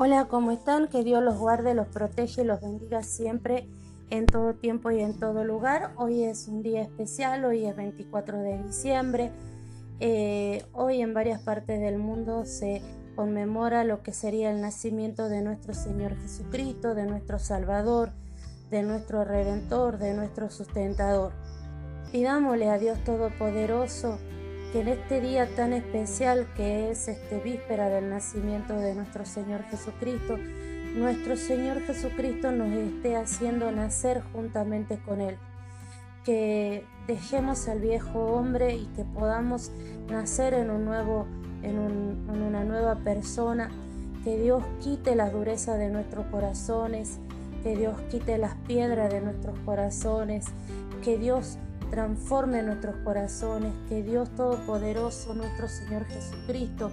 Hola, ¿cómo están? Que Dios los guarde, los protege y los bendiga siempre, en todo tiempo y en todo lugar. Hoy es un día especial, hoy es 24 de diciembre. Eh, hoy en varias partes del mundo se conmemora lo que sería el nacimiento de nuestro Señor Jesucristo, de nuestro Salvador, de nuestro Redentor, de nuestro sustentador. Pidámosle a Dios Todopoderoso que en este día tan especial que es este víspera del nacimiento de nuestro Señor Jesucristo, nuestro Señor Jesucristo nos esté haciendo nacer juntamente con Él. Que dejemos al viejo hombre y que podamos nacer en un nuevo, en, en una nueva persona. Que Dios quite la dureza de nuestros corazones, que Dios quite las piedras de nuestros corazones, que Dios transforme nuestros corazones, que Dios Todopoderoso, nuestro Señor Jesucristo,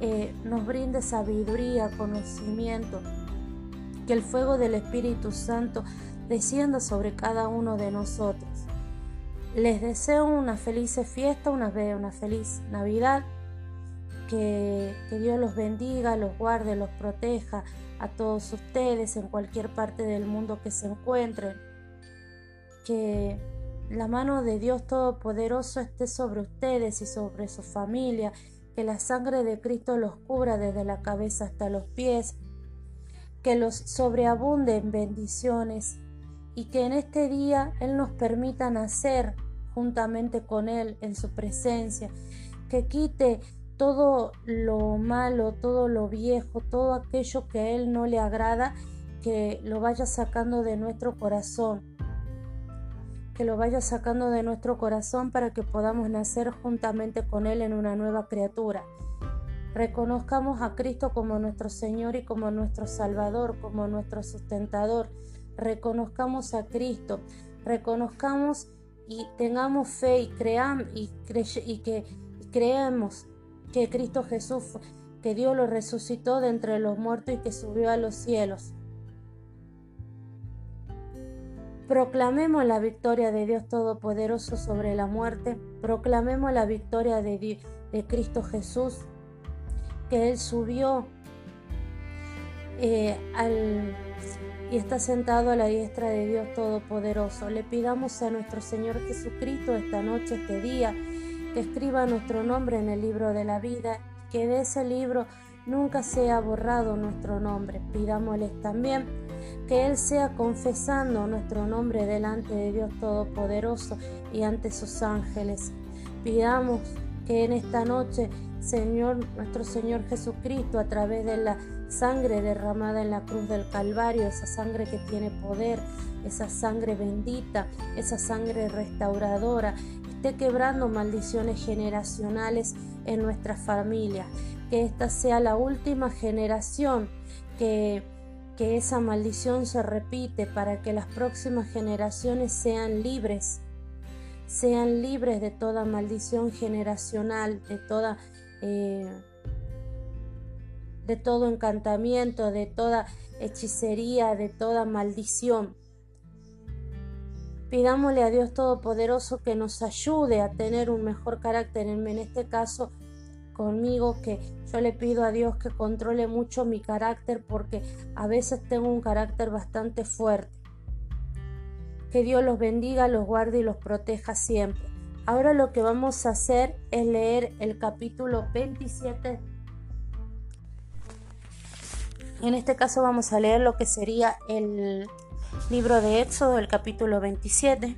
eh, nos brinde sabiduría, conocimiento, que el fuego del Espíritu Santo descienda sobre cada uno de nosotros. Les deseo una feliz fiesta, una, una feliz Navidad, que, que Dios los bendiga, los guarde, los proteja a todos ustedes en cualquier parte del mundo que se encuentren. Que la mano de Dios Todopoderoso esté sobre ustedes y sobre su familia, que la sangre de Cristo los cubra desde la cabeza hasta los pies, que los sobreabunde en bendiciones y que en este día Él nos permita nacer juntamente con Él en su presencia, que quite todo lo malo, todo lo viejo, todo aquello que a Él no le agrada, que lo vaya sacando de nuestro corazón que lo vaya sacando de nuestro corazón para que podamos nacer juntamente con Él en una nueva criatura. Reconozcamos a Cristo como nuestro Señor y como nuestro Salvador, como nuestro sustentador. Reconozcamos a Cristo, reconozcamos y tengamos fe y, creamos y, y que creemos que Cristo Jesús, que Dios lo resucitó de entre los muertos y que subió a los cielos. Proclamemos la victoria de Dios Todopoderoso sobre la muerte. Proclamemos la victoria de, Cristo Jesús, que Él subió eh, y está sentado a la diestra de Dios Todopoderoso. Le pidamos a nuestro Señor Jesucristo esta noche, este día, que escriba nuestro nombre en el libro de la vida, que de ese libro nunca sea borrado nuestro nombre. Pidámosles también que Él sea confesando nuestro nombre delante de Dios Todopoderoso y ante sus ángeles. Pidamos que en esta noche, Señor, nuestro Señor Jesucristo, a través de la sangre derramada en la cruz del Calvario, esa sangre que tiene poder, esa sangre bendita, esa sangre restauradora, esté quebrando maldiciones generacionales en nuestra familia. Que esta sea la última generación que que esa maldición se repite para que las próximas generaciones sean libres, sean libres de toda maldición generacional, de toda... Eh, de todo encantamiento, de toda hechicería, de toda maldición. Pidámosle a Dios Todopoderoso que nos ayude a tener un mejor carácter, en este caso conmigo que yo le pido a Dios que controle mucho mi carácter porque a veces tengo un carácter bastante fuerte. Que Dios los bendiga, los guarde y los proteja siempre. Ahora lo que vamos a hacer es leer el capítulo 27. En este caso vamos a leer lo que sería el libro de Éxodo, el capítulo 27.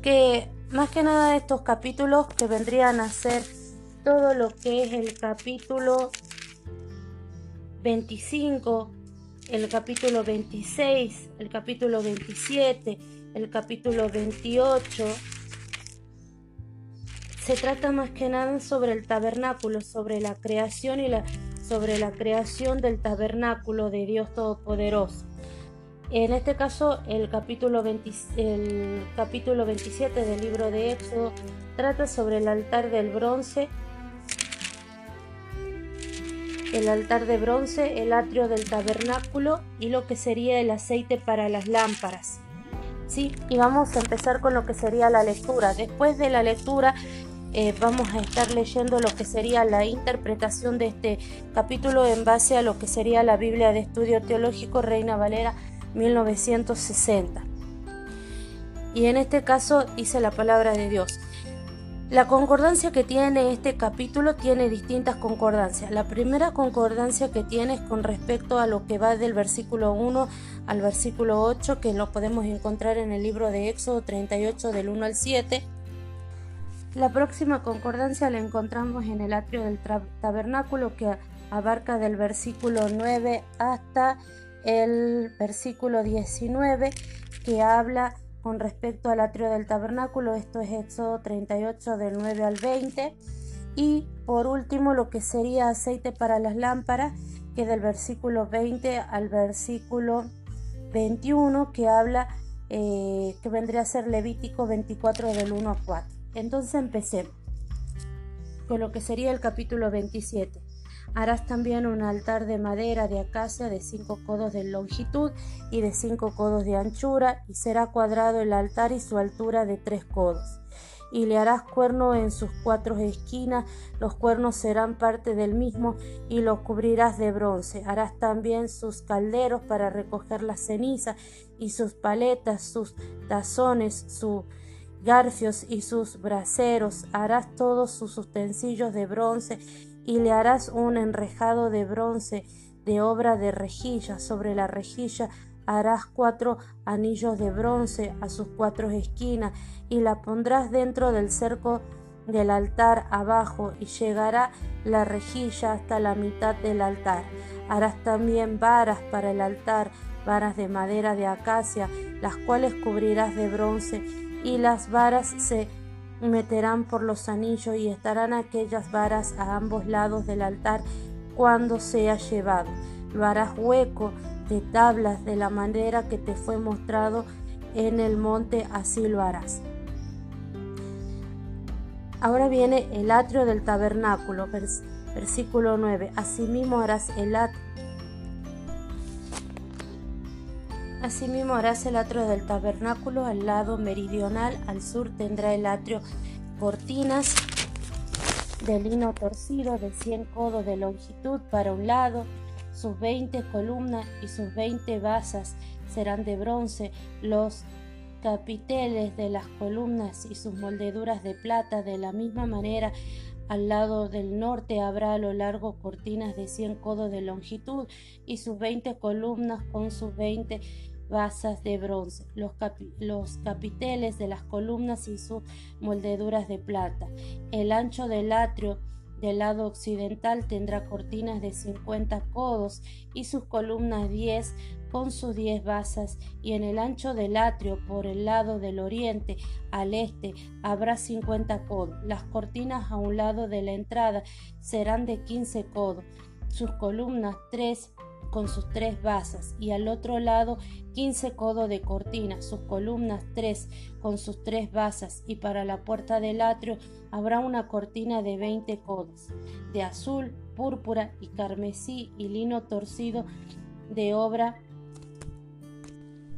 Que más que nada estos capítulos que vendrían a ser todo lo que es el capítulo 25, el capítulo 26, el capítulo 27, el capítulo 28. Se trata más que nada sobre el tabernáculo, sobre la creación y la sobre la creación del tabernáculo de Dios Todopoderoso. En este caso, el capítulo, el capítulo 27 del libro de Éxodo trata sobre el altar del bronce el altar de bronce, el atrio del tabernáculo y lo que sería el aceite para las lámparas. ¿Sí? Y vamos a empezar con lo que sería la lectura. Después de la lectura eh, vamos a estar leyendo lo que sería la interpretación de este capítulo en base a lo que sería la Biblia de Estudio Teológico Reina Valera 1960. Y en este caso dice la palabra de Dios. La concordancia que tiene este capítulo tiene distintas concordancias. La primera concordancia que tiene es con respecto a lo que va del versículo 1 al versículo 8, que lo podemos encontrar en el libro de Éxodo 38 del 1 al 7. La próxima concordancia la encontramos en el atrio del tabernáculo que abarca del versículo 9 hasta el versículo 19 que habla con respecto al atrio del tabernáculo, esto es Éxodo 38 del 9 al 20. Y por último lo que sería aceite para las lámparas, que del versículo 20 al versículo 21, que habla, eh, que vendría a ser Levítico 24 del 1 a 4. Entonces empecemos con lo que sería el capítulo 27. Harás también un altar de madera de acacia de cinco codos de longitud y de cinco codos de anchura, y será cuadrado el altar y su altura de tres codos. Y le harás cuerno en sus cuatro esquinas, los cuernos serán parte del mismo, y los cubrirás de bronce. Harás también sus calderos para recoger la ceniza, y sus paletas, sus tazones, sus garfios y sus braseros. Harás todos sus utensilios de bronce y le harás un enrejado de bronce de obra de rejilla. Sobre la rejilla harás cuatro anillos de bronce a sus cuatro esquinas y la pondrás dentro del cerco del altar abajo y llegará la rejilla hasta la mitad del altar. Harás también varas para el altar, varas de madera de acacia, las cuales cubrirás de bronce y las varas se meterán por los anillos y estarán aquellas varas a ambos lados del altar cuando sea llevado. Lo harás hueco de tablas de la manera que te fue mostrado en el monte, así lo harás. Ahora viene el atrio del tabernáculo, versículo 9. Asimismo harás el atrio Asimismo harás el atrio del tabernáculo al lado meridional, al sur tendrá el atrio cortinas de lino torcido de 100 codos de longitud para un lado, sus 20 columnas y sus 20 basas serán de bronce, los capiteles de las columnas y sus moldeduras de plata de la misma manera al lado del norte habrá a lo largo cortinas de 100 codos de longitud y sus 20 columnas con sus 20 basas de bronce, los, los, capiteles de las columnas y sus moldeduras de plata. El ancho del atrio del lado occidental tendrá cortinas de 50 codos y sus columnas 10 con sus 10 basas, y en el ancho del atrio por el lado del oriente al este habrá 50 codos. Las cortinas a un lado de la entrada serán de 15 codos, sus columnas 3 con sus tres basas y al otro lado quince codos de cortina, sus columnas tres con sus tres basas y para la puerta del atrio habrá una cortina de veinte codos, de azul, púrpura y carmesí y lino torcido de obra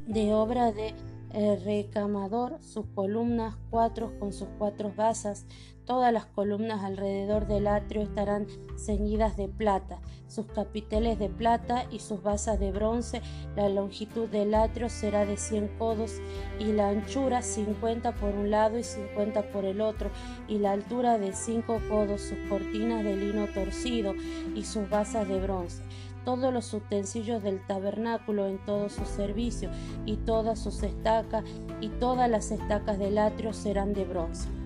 de obra de eh, recamador, sus columnas cuatro con sus cuatro basas, Todas las columnas alrededor del atrio estarán ceñidas de plata, sus capiteles de plata y sus basas de bronce. La longitud del atrio será de 100 codos y la anchura 50 por un lado y 50 por el otro, y la altura de 5 codos, sus cortinas de lino torcido y sus basas de bronce todos los utensilios del tabernáculo en todo su servicio, y todas sus estacas, y todas las estacas del atrio serán de bronce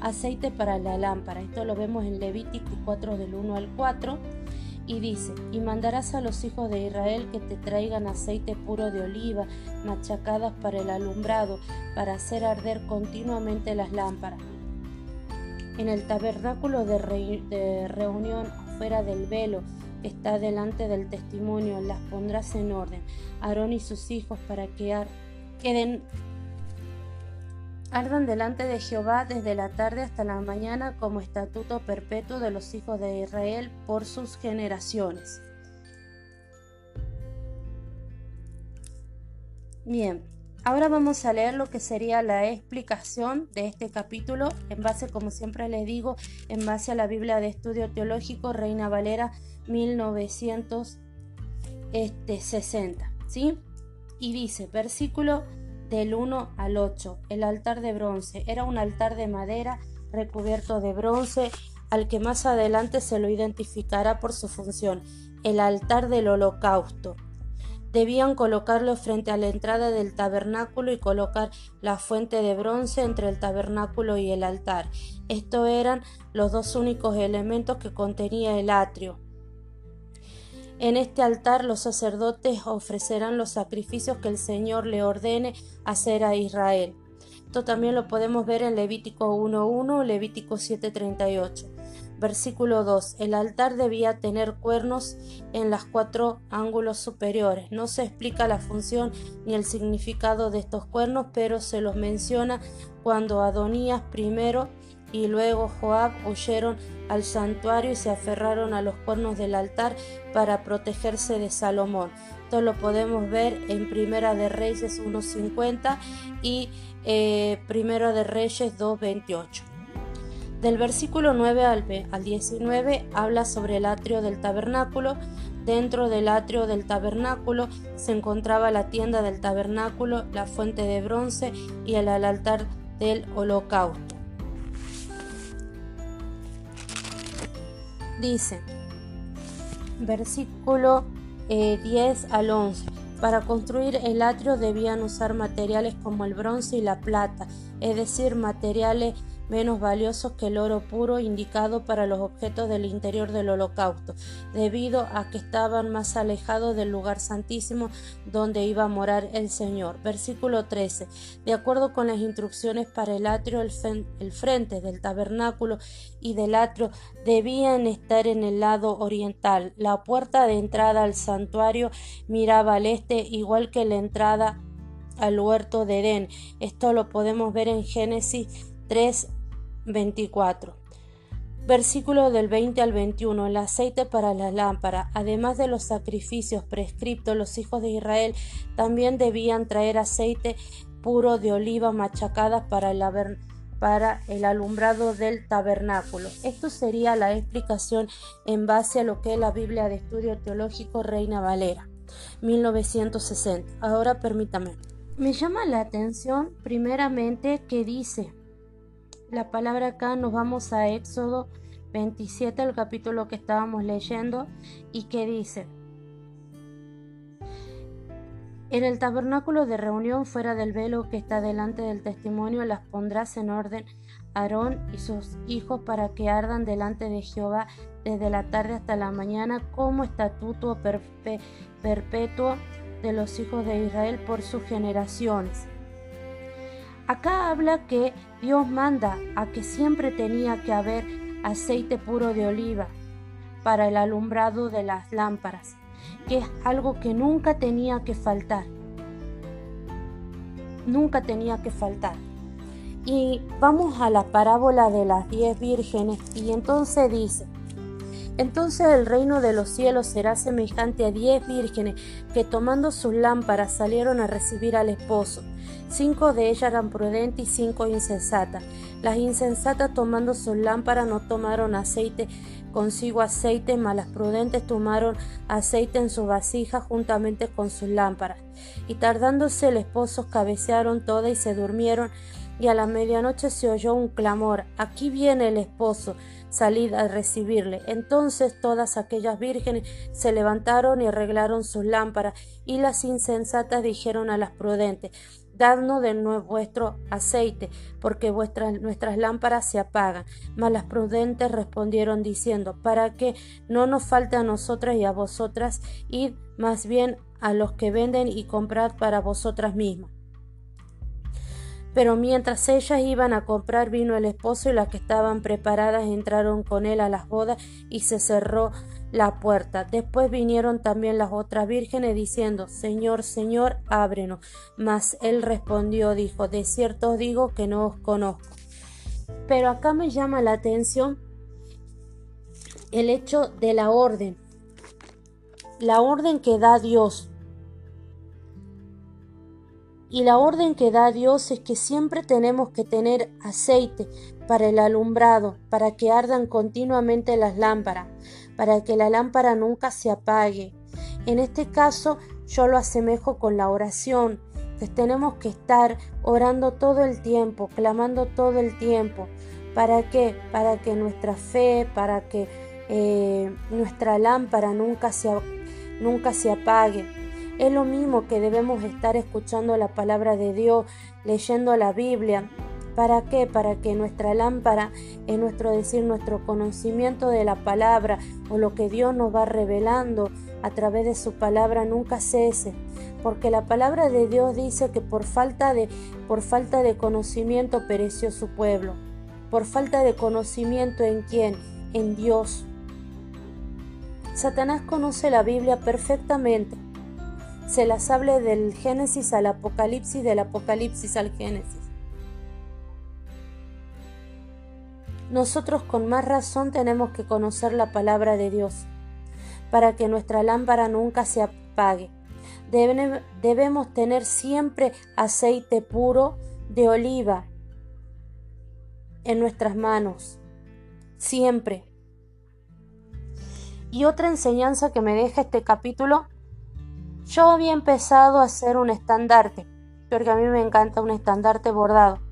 aceite para la lámpara. Esto lo vemos en Levítico 4 del 1 al 4. Y dice, y mandarás a los hijos de Israel que te traigan aceite puro de oliva, machacadas para el alumbrado, para hacer arder continuamente las lámparas. En el tabernáculo de, reunión, fuera del velo, que está delante del testimonio, las pondrás en orden, Aarón y sus hijos, para que queden ardan delante de Jehová desde la tarde hasta la mañana como estatuto perpetuo de los hijos de Israel por sus generaciones. Bien, Ahora vamos a leer lo que sería la explicación de este capítulo en base, como siempre les digo, en base a la Biblia de Estudio Teológico Reina Valera 1960, ¿sí? Y dice, versículo del 1 al 8, el altar de bronce era un altar de madera recubierto de bronce al que más adelante se lo identificará por su función, el altar del holocausto. Debían colocarlo frente a la entrada del tabernáculo y colocar la fuente de bronce entre el tabernáculo y el altar. Estos eran los dos únicos elementos que contenía el atrio. En este altar los sacerdotes ofrecerán los sacrificios que el Señor le ordene hacer a Israel. Esto también lo podemos ver en Levítico 1.1, Levítico 7.38. Versículo 2. El altar debía tener cuernos en los cuatro ángulos superiores. No se explica la función ni el significado de estos cuernos, pero se los menciona cuando Adonías primero y luego Joab huyeron al santuario y se aferraron a los cuernos del altar para protegerse de Salomón. Esto lo podemos ver en Primera de Reyes 1.50 y eh, Primera de Reyes 2.28. Del versículo 9 al, al 19 habla sobre el atrio del tabernáculo. Dentro del atrio del tabernáculo se encontraba la tienda del tabernáculo, la fuente de bronce y el altar del holocausto. Dice, versículo 10 eh, al 11. Para construir el atrio debían usar materiales como el bronce y la plata, es decir, materiales menos valiosos que el oro puro indicado para los objetos del interior del holocausto, debido a que estaban más alejados del lugar santísimo donde iba a morar el Señor. Versículo 13. De acuerdo con las instrucciones para el atrio, el, el frente del tabernáculo y del atrio debían estar en el lado oriental. La puerta de entrada al santuario miraba al este, igual que la entrada al huerto de Edén. Esto lo podemos ver en Génesis 3, 24. Versículo del 20 al 21. El aceite para la lámpara. Además de los sacrificios prescriptos, los hijos de Israel también debían traer aceite puro de oliva machacada para el, para el alumbrado del tabernáculo. Esto sería la explicación en base a lo que es la Biblia de Estudio Teológico Reina Valera, 1960. Ahora permítame. Me llama la atención primeramente que dice la palabra acá nos vamos a Éxodo 27, el capítulo que estábamos leyendo, y que dice, en el tabernáculo de reunión fuera del velo que está delante del testimonio las pondrás en orden Aarón y sus hijos para que ardan delante de Jehová desde la tarde hasta la mañana como estatuto perpetuo de los hijos de Israel por sus generaciones. Acá habla que Dios manda a que siempre tenía que haber aceite puro de oliva para el alumbrado de las lámparas, que es algo que nunca tenía que faltar. Nunca tenía que faltar. Y vamos a la parábola de las diez vírgenes y entonces dice, entonces el reino de los cielos será semejante a diez vírgenes que tomando sus lámparas salieron a recibir al esposo. Cinco de ellas eran prudentes y cinco insensatas. Las insensatas tomando sus lámparas no tomaron aceite consigo aceite, mas las prudentes tomaron aceite en su vasija juntamente con sus lámparas. Y tardándose el esposo cabecearon todas y se durmieron, y a la medianoche se oyó un clamor, aquí viene el esposo, salid a recibirle. Entonces todas aquellas vírgenes se levantaron y arreglaron sus lámparas, y las insensatas dijeron a las prudentes, Dadnos de nuevo vuestro aceite, porque vuestras, nuestras lámparas se apagan. Mas las prudentes respondieron diciendo, para que no nos falte a nosotras y a vosotras, id más bien a los que venden y comprad para vosotras mismas. Pero mientras ellas iban a comprar vino el esposo y las que estaban preparadas entraron con él a las bodas y se cerró la puerta. Después vinieron también las otras vírgenes diciendo, Señor, Señor, ábrenos. Mas él respondió, dijo, de cierto os digo que no os conozco. Pero acá me llama la atención el hecho de la orden, la orden que da Dios. Y la orden que da Dios es que siempre tenemos que tener aceite para el alumbrado, para que ardan continuamente las lámparas, para que la lámpara nunca se apague. En este caso yo lo asemejo con la oración, que tenemos que estar orando todo el tiempo, clamando todo el tiempo. ¿Para qué? Para que nuestra fe, para que eh, nuestra lámpara nunca se, nunca se apague. Es lo mismo que debemos estar escuchando la palabra de Dios, leyendo la Biblia. ¿Para qué? Para que nuestra lámpara, en nuestro decir, nuestro conocimiento de la palabra o lo que Dios nos va revelando a través de su palabra nunca cese. Porque la palabra de Dios dice que por falta de, por falta de conocimiento pereció su pueblo. Por falta de conocimiento en quién? En Dios. Satanás conoce la Biblia perfectamente. Se las hable del Génesis al Apocalipsis, del Apocalipsis al Génesis. Nosotros con más razón tenemos que conocer la palabra de Dios para que nuestra lámpara nunca se apague. debemos tener siempre aceite puro de oliva en nuestras manos. Siempre. Y otra enseñanza que me deja este capítulo, yo había empezado a hacer un estandarte, porque a mí me encanta un estandarte bordado.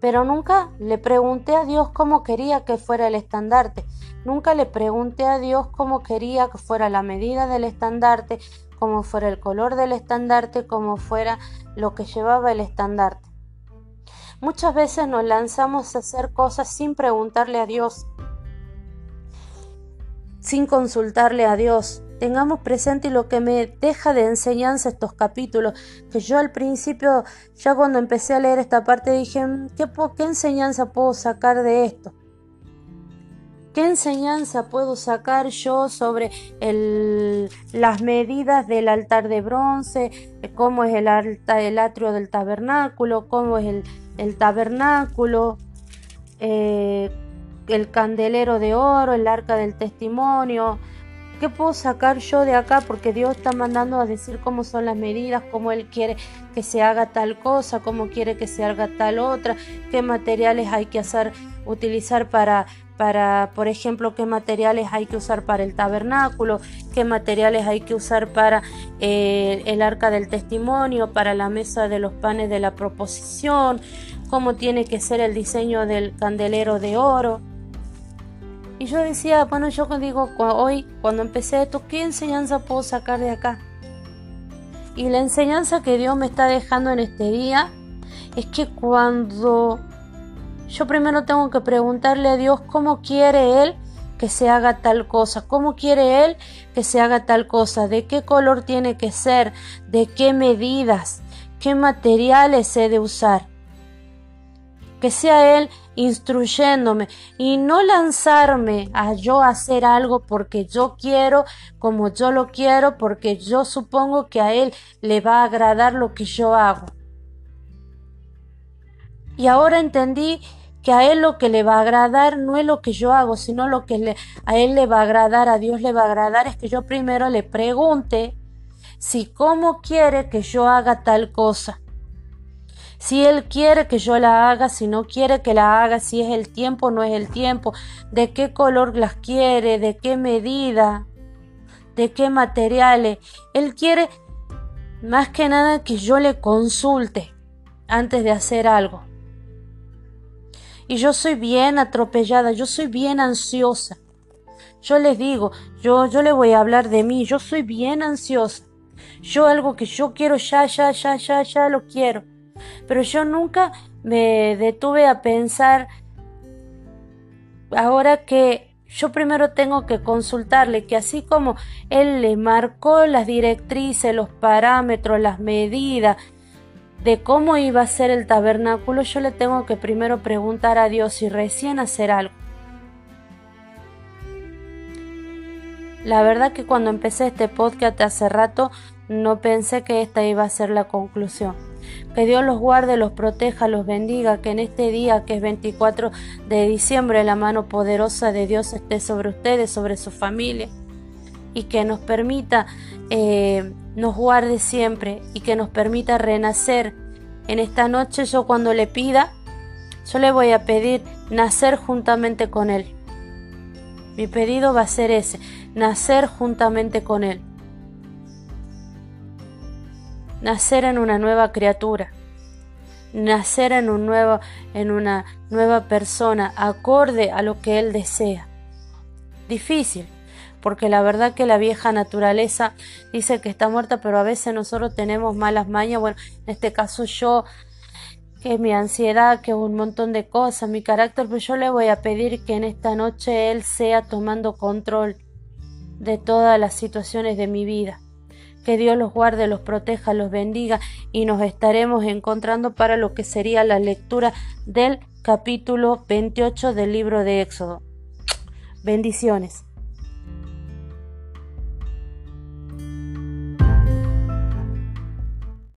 Pero nunca le pregunté a Dios cómo quería que fuera el estandarte. Nunca le pregunté a Dios cómo quería que fuera la medida del estandarte, cómo fuera el color del estandarte, cómo fuera lo que llevaba el estandarte. Muchas veces nos lanzamos a hacer cosas sin preguntarle a Dios sin consultarle a Dios. Tengamos presente lo que me deja de enseñanza estos capítulos, que yo al principio, ya cuando empecé a leer esta parte, dije, mm, ¿qué, enseñanza puedo sacar de esto? ¿Qué enseñanza puedo sacar yo sobre el, las medidas del altar de bronce? ¿Cómo es el, el atrio del tabernáculo? ¿Cómo es el, el tabernáculo? Eh, el candelero de oro, el arca del testimonio. ¿Qué puedo sacar yo de acá? Porque Dios está mandando a decir cómo son las medidas, cómo Él quiere que se haga tal cosa, cómo quiere que se haga tal otra, qué materiales hay que hacer, utilizar para, para, por ejemplo, qué materiales hay que usar para el tabernáculo, qué materiales hay que usar para eh, el arca del testimonio, para la mesa de los panes de la proposición, cómo tiene que ser el diseño del candelero de oro. Y yo decía, bueno, yo digo, hoy, cuando empecé esto, ¿qué enseñanza puedo sacar de acá? Y la enseñanza que Dios me está dejando en este día es que cuando yo primero tengo que preguntarle a Dios cómo quiere Él que se haga tal cosa, cómo quiere Él que se haga tal cosa, de qué color tiene que ser, de qué medidas, qué materiales he de usar. Que sea Él instruyéndome y no lanzarme a yo hacer algo porque yo quiero, como yo lo quiero, porque yo supongo que a él le va a agradar lo que yo hago. Y ahora entendí que a él lo que le va a agradar no es lo que yo hago, sino lo que a él le va a agradar, a Dios le va a agradar es que yo primero le pregunte si cómo quiere que yo haga tal cosa si Él quiere que yo la haga, si no quiere que la haga, si es el tiempo, no es el tiempo, de qué color las quiere, de qué medida, de qué materiales. Él quiere más que nada que yo le consulte antes de hacer algo. Y yo soy bien atropellada, yo soy bien ansiosa. Yo les digo, yo, yo le voy a hablar de mí, yo soy bien ansiosa. Yo algo que yo quiero ya, ya, ya, ya, ya lo quiero. Pero yo nunca me detuve a pensar, ahora que yo primero tengo que consultarle que así como él le marcó las directrices, los parámetros, las medidas de cómo iba a ser el tabernáculo, yo le tengo que primero preguntar a Dios y recién hacer algo. La verdad que cuando empecé este podcast hace rato no pensé que esta iba a ser la conclusión. Que Dios los guarde, los proteja, los bendiga, que en este día, que es 24 de diciembre, la mano poderosa de Dios esté sobre ustedes, sobre su familia. y que nos permita, eh, nos guarde siempre y que nos permita renacer. En esta noche yo cuando le pida, yo le voy a pedir nacer juntamente con Él. Mi pedido va a ser ese, nacer juntamente con Él. Nacer en una nueva criatura nacer en, un nuevo, en una nueva persona, acorde a lo que Él desea. Difícil, porque la verdad que la vieja naturaleza dice que está muerta, pero a veces nosotros tenemos malas mañas. Bueno, en este caso yo, que mi ansiedad, que un montón de cosas, mi carácter, pero yo le voy a pedir que en esta noche Él sea tomando control de todas las situaciones de mi vida. Que Dios los guarde, los proteja, los bendiga y nos estaremos encontrando para lo que sería la lectura del capítulo 28 del libro de Éxodo. Bendiciones.